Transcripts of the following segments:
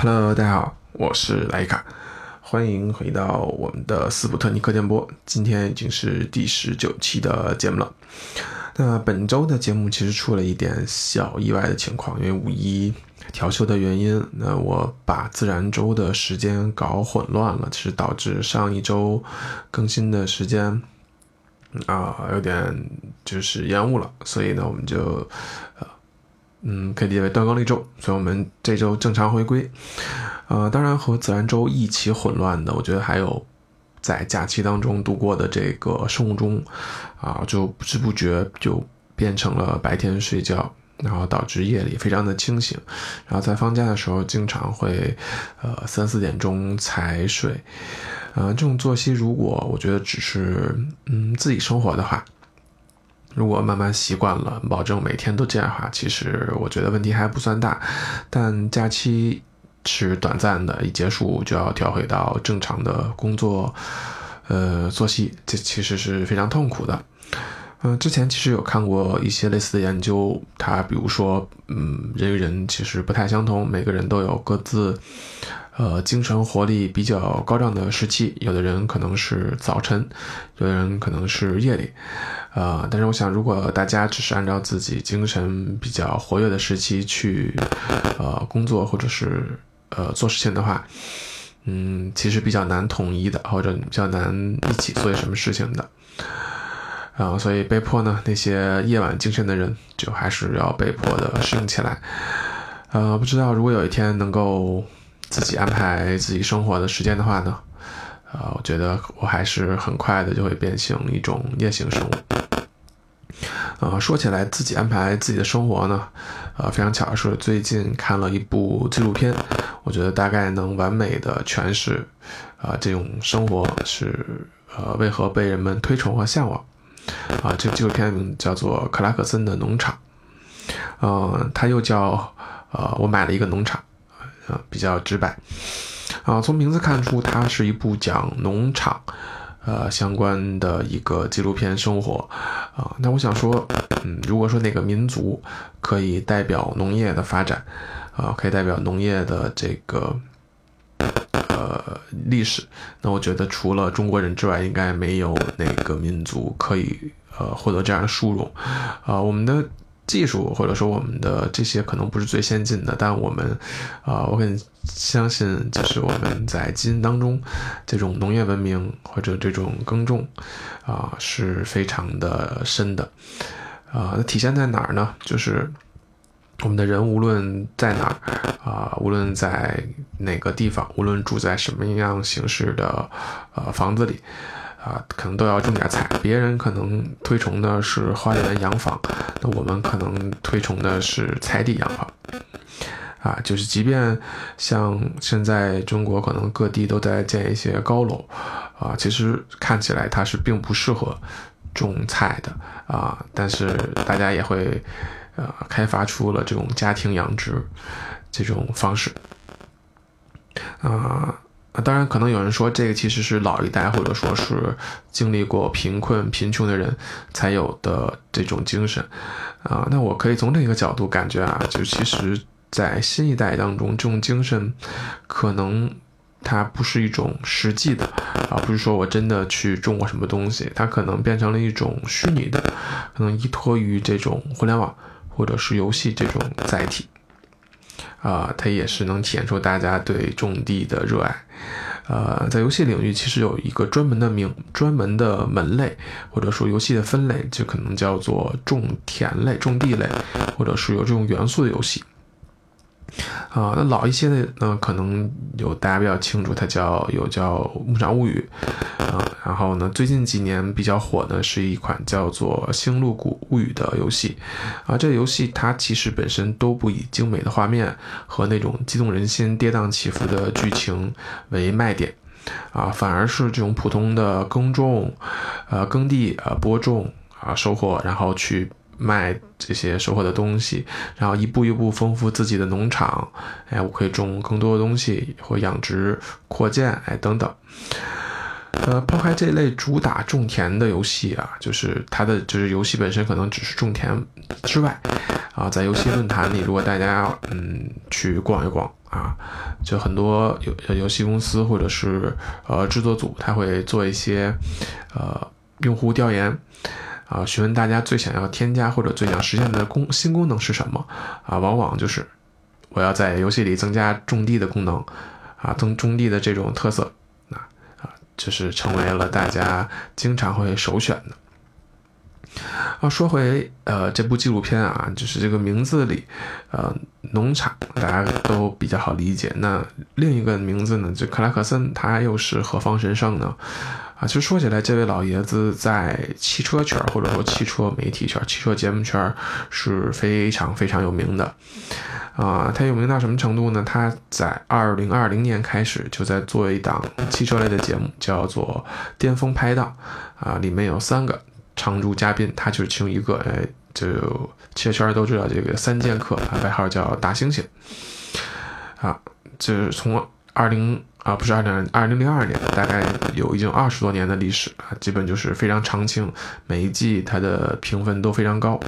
Hello，大家好，我是莱卡，欢迎回到我们的斯普特尼克电波。今天已经是第十九期的节目了。那本周的节目其实出了一点小意外的情况，因为五一调休的原因，那我把自然周的时间搞混乱了，其实导致上一周更新的时间啊有点就是延误了，所以呢，我们就呃。嗯，可以理解为断更了一周，所以我们这周正常回归。呃，当然和自然周一起混乱的，我觉得还有在假期当中度过的这个生物钟，啊，就不知不觉就变成了白天睡觉，然后导致夜里非常的清醒，然后在放假的时候经常会呃三四点钟才睡。呃，这种作息如果我觉得只是嗯自己生活的话。如果慢慢习惯了，保证每天都这样的话，其实我觉得问题还不算大。但假期是短暂的，一结束就要调回到正常的工作，呃，作息，这其实是非常痛苦的。嗯，之前其实有看过一些类似的研究，它比如说，嗯，人与人其实不太相同，每个人都有各自。呃，精神活力比较高涨的时期，有的人可能是早晨，有的人可能是夜里，呃，但是我想，如果大家只是按照自己精神比较活跃的时期去，呃，工作或者是呃做事情的话，嗯，其实比较难统一的，或者比较难一起做些什么事情的，啊，所以被迫呢，那些夜晚精神的人就还是要被迫的适应起来，呃，不知道如果有一天能够。自己安排自己生活的时间的话呢，呃，我觉得我还是很快的就会变成一种夜行生物。呃，说起来自己安排自己的生活呢，呃，非常巧的是最近看了一部纪录片，我觉得大概能完美的诠释，啊，这种生活是呃为何被人们推崇和向往。啊，这个纪录片名叫做《克拉克森的农场》，呃，它又叫呃我买了一个农场。啊，比较直白，啊，从名字看出它是一部讲农场，呃，相关的一个纪录片生活，啊，那我想说，嗯，如果说哪个民族可以代表农业的发展，啊，可以代表农业的这个，历史，那我觉得除了中国人之外，应该没有哪个民族可以，呃，获得这样的殊荣，啊，我们的。技术或者说我们的这些可能不是最先进的，但我们，啊，我很相信，就是我们在基因当中，这种农业文明或者这种耕种，啊，是非常的深的，啊，那体现在哪儿呢？就是我们的人无论在哪儿，啊，无论在哪个地方，无论住在什么样形式的，呃，房子里。啊，可能都要种点菜。别人可能推崇的是花园洋房，那我们可能推崇的是菜地洋房。啊，就是即便像现在中国可能各地都在建一些高楼，啊，其实看起来它是并不适合种菜的啊。但是大家也会呃开发出了这种家庭养殖这种方式，啊。当然，可能有人说这个其实是老一代或者说是经历过贫困、贫穷的人才有的这种精神，啊，那我可以从另一个角度感觉啊，就其实，在新一代当中，这种精神可能它不是一种实际的，啊，不是说我真的去种过什么东西，它可能变成了一种虚拟的，可能依托于这种互联网或者是游戏这种载体。啊，它也是能体现出大家对种地的热爱。呃，在游戏领域，其实有一个专门的名、专门的门类，或者说游戏的分类，就可能叫做种田类、种地类，或者是有这种元素的游戏。啊，那老一些的呢，可能有大家比较清楚，它叫有叫《牧场物语》啊。然后呢，最近几年比较火的是一款叫做《星露谷物语》的游戏啊。这个游戏它其实本身都不以精美的画面和那种激动人心、跌宕起伏的剧情为卖点啊，反而是这种普通的耕种、呃耕地、呃播种啊收获，然后去。卖这些收获的东西，然后一步一步丰富自己的农场，哎，我可以种更多的东西或养殖扩建，哎，等等。呃，抛开这类主打种田的游戏啊，就是它的就是游戏本身可能只是种田之外，啊，在游戏论坛里，如果大家嗯去逛一逛啊，就很多游游戏公司或者是呃制作组，他会做一些呃用户调研啊，询问大家最想要添加或者最想实现的功新功能是什么啊，往往就是我要在游戏里增加种地的功能啊，增种地的这种特色。啊就是成为了大家经常会首选的。啊，说回呃这部纪录片啊，就是这个名字里，呃农场大家都比较好理解。那另一个名字呢，就克拉克森，他又是何方神圣呢？啊，其实说起来，这位老爷子在汽车圈或者说汽车媒体圈、汽车节目圈是非常非常有名的。啊，他有名到什么程度呢？他在二零二零年开始就在做一档汽车类的节目，叫做《巅峰拍档》啊，里面有三个常驻嘉宾，他就是其中一个。哎，就汽车圈都知道这个三剑客，外号叫大猩猩。啊，就是从二零啊不是二零二零零二年，大概有已经二十多年的历史啊，基本就是非常常青，每一季它的评分都非常高。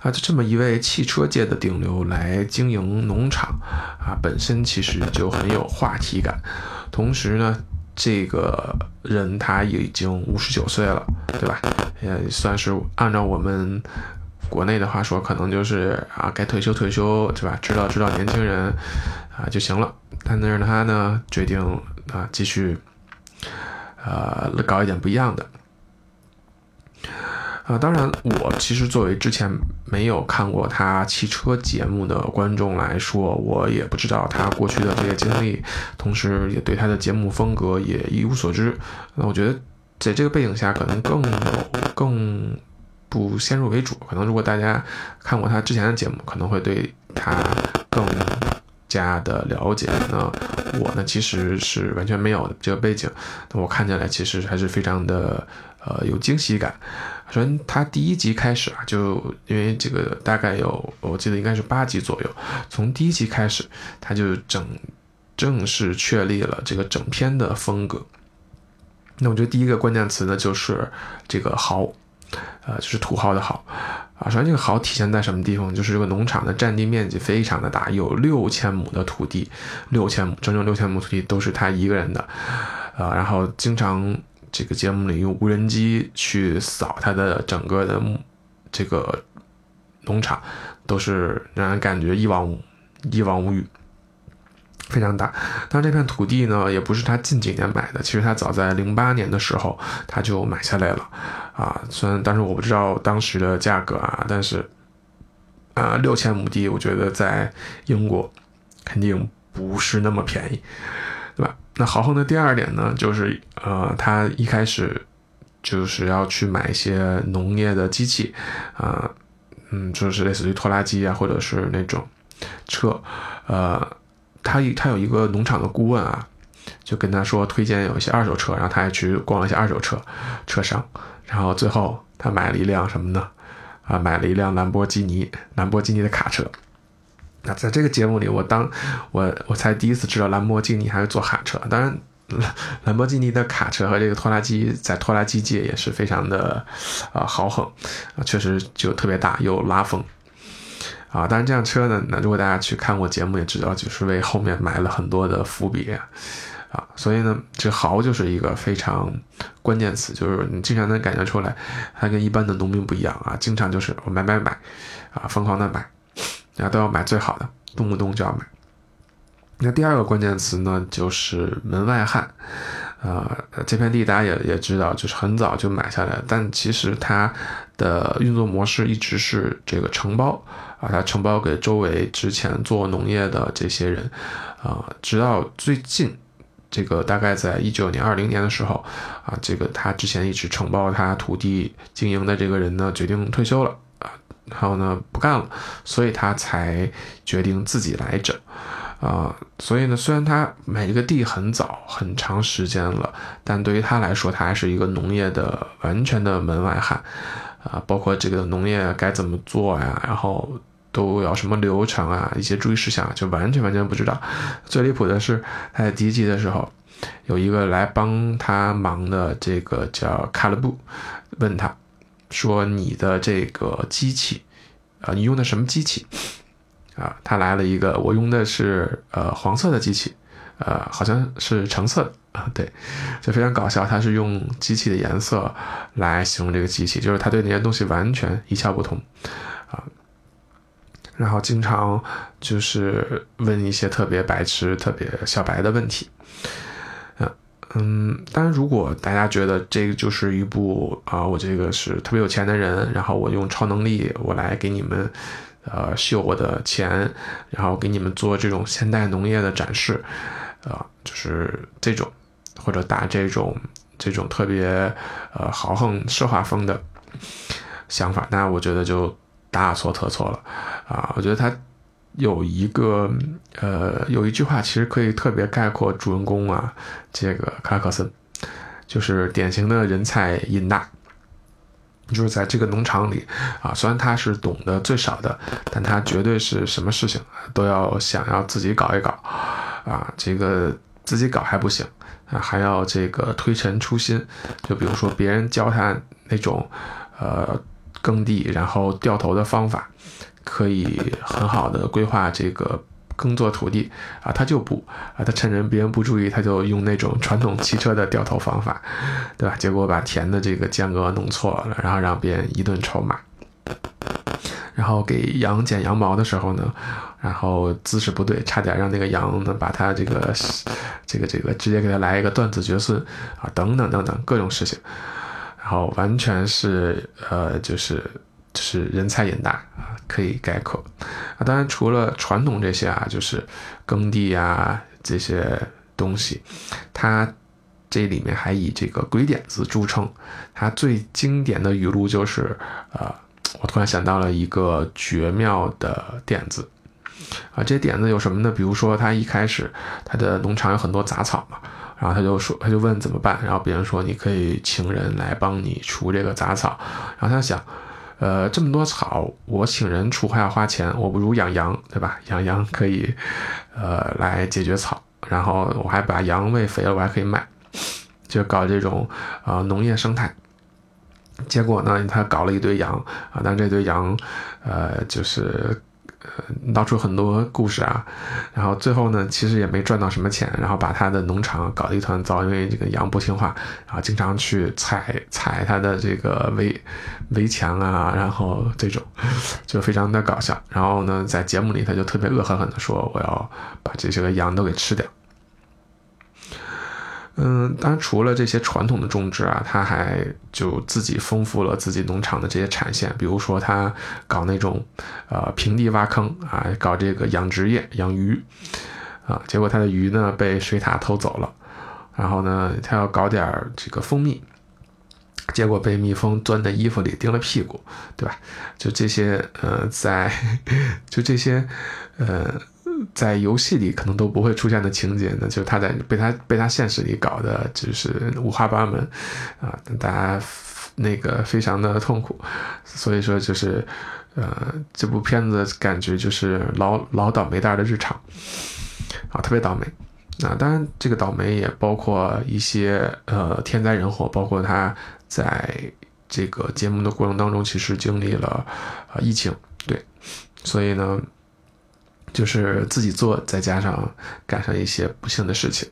啊，就这么一位汽车界的顶流来经营农场，啊，本身其实就很有话题感。同时呢，这个人他已经五十九岁了，对吧？也算是按照我们国内的话说，可能就是啊，该退休退休，对吧？指导指导年轻人啊就行了。但是他呢，决定啊继续，呃，搞一点不一样的。啊，当然，我其实作为之前没有看过他汽车节目的观众来说，我也不知道他过去的这些经历，同时也对他的节目风格也一无所知。那我觉得，在这个背景下，可能更更不先入为主。可能如果大家看过他之前的节目，可能会对他更家的了解。那我呢，其实是完全没有这个背景，那我看起来其实还是非常的呃有惊喜感。首先，他第一集开始啊，就因为这个大概有，我记得应该是八集左右。从第一集开始，他就整正式确立了这个整篇的风格。那我觉得第一个关键词呢，就是这个豪，呃，就是土豪的豪啊。首先，这个豪体现在什么地方？就是这个农场的占地面积非常的大，有六千亩的土地，六千亩，整整六千亩土地都是他一个人的，啊，然后经常。这个节目里用无人机去扫他的整个的这个农场，都是让人感觉一望一望无余，非常大。但这片土地呢，也不是他近几年买的，其实他早在零八年的时候他就买下来了啊。虽然，但是我不知道当时的价格啊，但是啊，六千亩地，我觉得在英国肯定不是那么便宜。对吧？那豪横的第二点呢，就是呃，他一开始就是要去买一些农业的机器，啊，嗯，就是类似于拖拉机啊，或者是那种车，呃，他他有一个农场的顾问啊，就跟他说推荐有一些二手车，然后他还去逛了一些二手车车商，然后最后他买了一辆什么呢？啊，买了一辆兰博基尼，兰博基尼的卡车。那在这个节目里，我当我我才第一次知道兰博基尼还会做卡车。当然，兰博基尼的卡车和这个拖拉机在拖拉机界也是非常的啊豪横啊，确实就特别大又拉风啊。当然，这辆车呢，那如果大家去看过节目也知道，就是为后面埋了很多的伏笔啊。所以呢，这豪就是一个非常关键词，就是你经常能感觉出来，它跟一般的农民不一样啊，经常就是我买买买啊，疯狂的买。啊都要买最好的，动不动就要买。那第二个关键词呢，就是门外汉。啊，这片地大家也也知道，就是很早就买下来，但其实它的运作模式一直是这个承包啊，它承包给周围之前做农业的这些人啊，直到最近，这个大概在一九年、二零年的时候啊，这个他之前一直承包他土地经营的这个人呢，决定退休了。啊然后呢，不干了，所以他才决定自己来整，啊，所以呢，虽然他买这个地很早，很长时间了，但对于他来说，他还是一个农业的完全的门外汉，啊，包括这个农业该怎么做呀，然后都要什么流程啊，一些注意事项，就完全完全不知道。最离谱的是，他在第一季的时候，有一个来帮他忙的这个叫卡勒布，问他说：“你的这个机器，啊，你用的什么机器？”啊，他来了一个，我用的是呃黄色的机器，呃，好像是橙色的啊，对，就非常搞笑。他是用机器的颜色来形容这个机器，就是他对那些东西完全一窍不通啊。然后经常就是问一些特别白痴、特别小白的问题。嗯嗯，当然，如果大家觉得这个就是一部啊，我这个是特别有钱的人，然后我用超能力，我来给你们。呃，秀我的钱，然后给你们做这种现代农业的展示，啊，就是这种，或者打这种这种特别呃豪横奢华风的想法，那我觉得就大错特错了啊！我觉得他有一个呃有一句话，其实可以特别概括主人公啊，这个克拉克森，就是典型的人才瘾大。就是在这个农场里啊，虽然他是懂得最少的，但他绝对是什么事情都要想要自己搞一搞啊。这个自己搞还不行啊，还要这个推陈出新。就比如说别人教他那种呃耕地然后掉头的方法，可以很好的规划这个。耕作土地啊，他就不啊，他趁人别人不注意，他就用那种传统汽车的掉头方法，对吧？结果把田的这个间隔弄错了，然后让别人一顿臭骂。然后给羊剪羊毛的时候呢，然后姿势不对，差点让那个羊呢把他这个这个这个直接给他来一个断子绝孙啊，等等等等各种事情，然后完全是呃就是。就是人才眼大啊，可以概括啊。当然，除了传统这些啊，就是耕地啊这些东西，它这里面还以这个鬼点子著称。它最经典的语录就是，呃，我突然想到了一个绝妙的点子啊。这点子有什么呢？比如说，他一开始他的农场有很多杂草嘛，然后他就说，他就问怎么办，然后别人说你可以请人来帮你除这个杂草，然后他想。呃，这么多草，我请人除还要花钱，我不如养羊，对吧？养羊可以，呃，来解决草，然后我还把羊喂肥了，我还可以卖，就搞这种啊农业生态。结果呢，他搞了一堆羊啊，但这堆羊，呃，就是。闹出很多故事啊，然后最后呢，其实也没赚到什么钱，然后把他的农场搞得一团糟，因为这个羊不听话，然后经常去踩踩他的这个围围墙啊，然后这种就非常的搞笑。然后呢，在节目里他就特别恶狠狠地说：“我要把这些个羊都给吃掉。”嗯，当然，除了这些传统的种植啊，他还就自己丰富了自己农场的这些产线，比如说他搞那种，呃，平地挖坑啊，搞这个养殖业，养鱼，啊，结果他的鱼呢被水獭偷走了，然后呢，他要搞点这个蜂蜜，结果被蜜蜂钻在衣服里叮了屁股，对吧？就这些，呃，在，就这些，呃。在游戏里可能都不会出现的情节呢，就是他在被他被他现实里搞的，就是五花八门，啊，大家那个非常的痛苦，所以说就是，呃，这部片子感觉就是老老倒霉蛋的日常，啊，特别倒霉，啊，当然这个倒霉也包括一些呃天灾人祸，包括他在这个节目的过程当中，其实经历了啊疫情，对，所以呢。就是自己做，再加上赶上一些不幸的事情，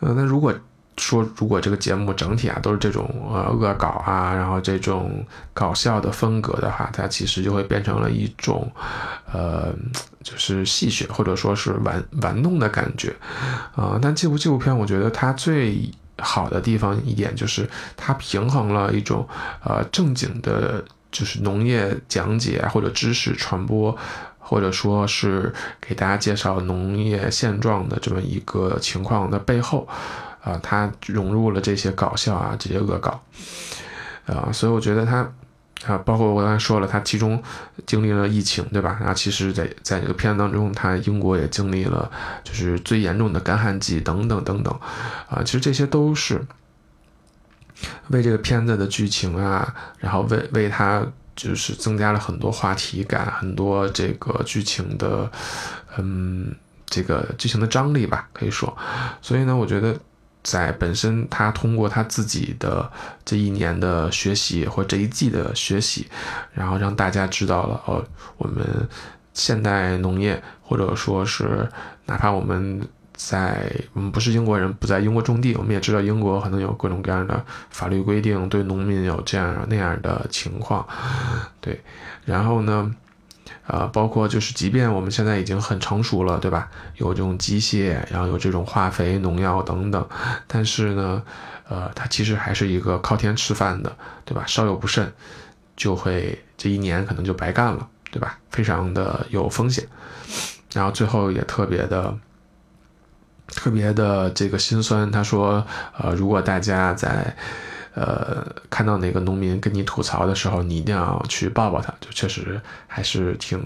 呃，那如果说如果这个节目整体啊都是这种呃恶搞啊，然后这种搞笑的风格的话，它其实就会变成了一种，呃，就是戏谑或者说是玩玩弄的感觉，啊，但这部纪录片我觉得它最好的地方一点就是它平衡了一种呃正经的，就是农业讲解或者知识传播。或者说是给大家介绍农业现状的这么一个情况的背后，啊，它融入了这些搞笑啊，这些恶搞，啊，所以我觉得它，啊，包括我刚才说了，它其中经历了疫情，对吧？然后其实，在在这个片子当中，它英国也经历了就是最严重的干旱季等等等等，啊，其实这些都是为这个片子的剧情啊，然后为为它。就是增加了很多话题感，很多这个剧情的，嗯，这个剧情的张力吧，可以说。所以呢，我觉得，在本身他通过他自己的这一年的学习或这一季的学习，然后让大家知道了哦，我们现代农业或者说是哪怕我们在我们不是英国人，不在英国种地，我们也知道英国可能有各种各样的法律规定，对农民有这样那样的情况，对，然后呢？呃，包括就是，即便我们现在已经很成熟了，对吧？有这种机械，然后有这种化肥、农药等等，但是呢，呃，它其实还是一个靠天吃饭的，对吧？稍有不慎，就会这一年可能就白干了，对吧？非常的有风险。然后最后也特别的、特别的这个心酸。他说，呃，如果大家在。呃，看到哪个农民跟你吐槽的时候，你一定要去抱抱他，就确实还是挺，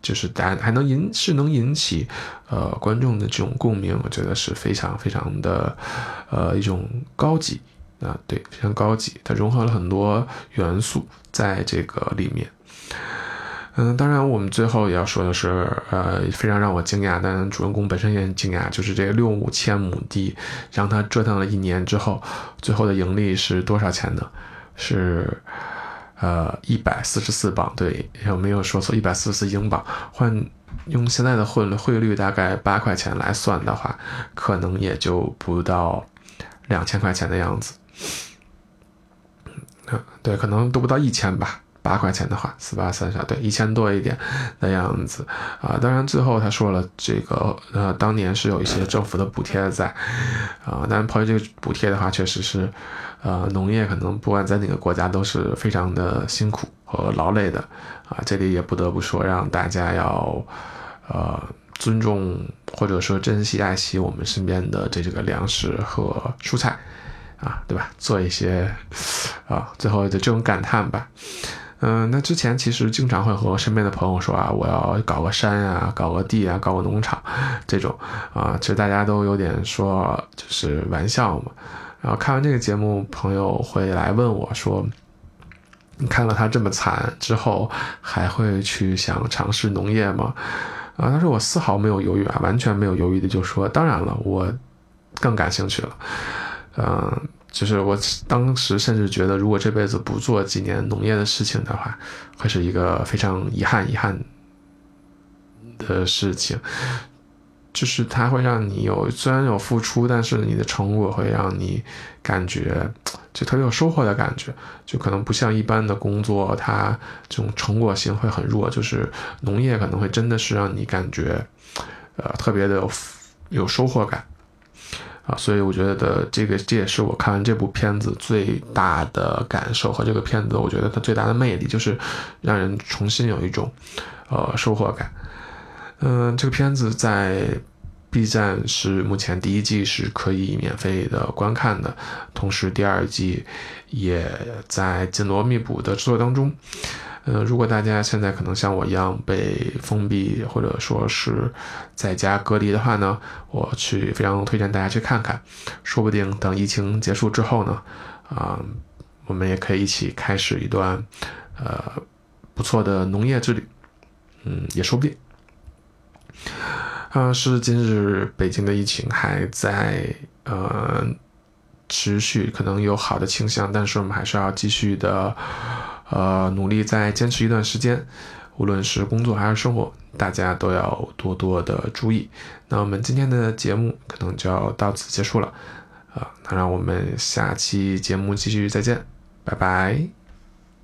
就是大还能引是能引起呃观众的这种共鸣，我觉得是非常非常的呃一种高级啊，对，非常高级，它融合了很多元素在这个里面。嗯，当然，我们最后也要说的是，呃，非常让我惊讶，但主人公本身也很惊讶，就是这个六五千亩地，让他折腾了一年之后，最后的盈利是多少钱呢？是，呃，一百四十四磅，对，有没有说错？一百四十四英镑，换用现在的汇汇率大概八块钱来算的话，可能也就不到两千块钱的样子。对，可能都不到一千吧。八块钱的话，四八三十二，对，一千多一点的样子啊。当然，最后他说了，这个呃，当年是有一些政府的补贴在啊。但抛去这个补贴的话，确实是，呃，农业可能不管在哪个国家都是非常的辛苦和劳累的啊。这里也不得不说，让大家要呃尊重或者说珍惜爱惜我们身边的这这个粮食和蔬菜啊，对吧？做一些啊，最后的这种感叹吧。嗯，那之前其实经常会和身边的朋友说啊，我要搞个山啊，搞个地啊，搞个农场，这种啊，其实大家都有点说就是玩笑嘛。然后看完这个节目，朋友会来问我说，你看了他这么惨之后，还会去想尝试农业吗？啊，他说我丝毫没有犹豫啊，完全没有犹豫的就说，当然了，我更感兴趣了，嗯。就是我当时甚至觉得，如果这辈子不做几年农业的事情的话，会是一个非常遗憾、遗憾的事情。就是它会让你有虽然有付出，但是你的成果会让你感觉就特别有收获的感觉。就可能不像一般的工作，它这种成果性会很弱。就是农业可能会真的是让你感觉，呃，特别的有有收获感。啊，所以我觉得这个这也是我看完这部片子最大的感受和这个片子，我觉得它最大的魅力就是让人重新有一种呃收获感。嗯，这个片子在 B 站是目前第一季是可以免费的观看的，同时第二季也在紧锣密鼓的制作当中。呃，如果大家现在可能像我一样被封闭或者说是在家隔离的话呢，我去非常推荐大家去看看，说不定等疫情结束之后呢，啊，我们也可以一起开始一段呃不错的农业之旅，嗯，也说不定。啊，是今日北京的疫情还在呃持续，可能有好的倾向，但是我们还是要继续的。呃，努力再坚持一段时间，无论是工作还是生活，大家都要多多的注意。那我们今天的节目可能就要到此结束了，啊，那让我们下期节目继续再见，拜拜。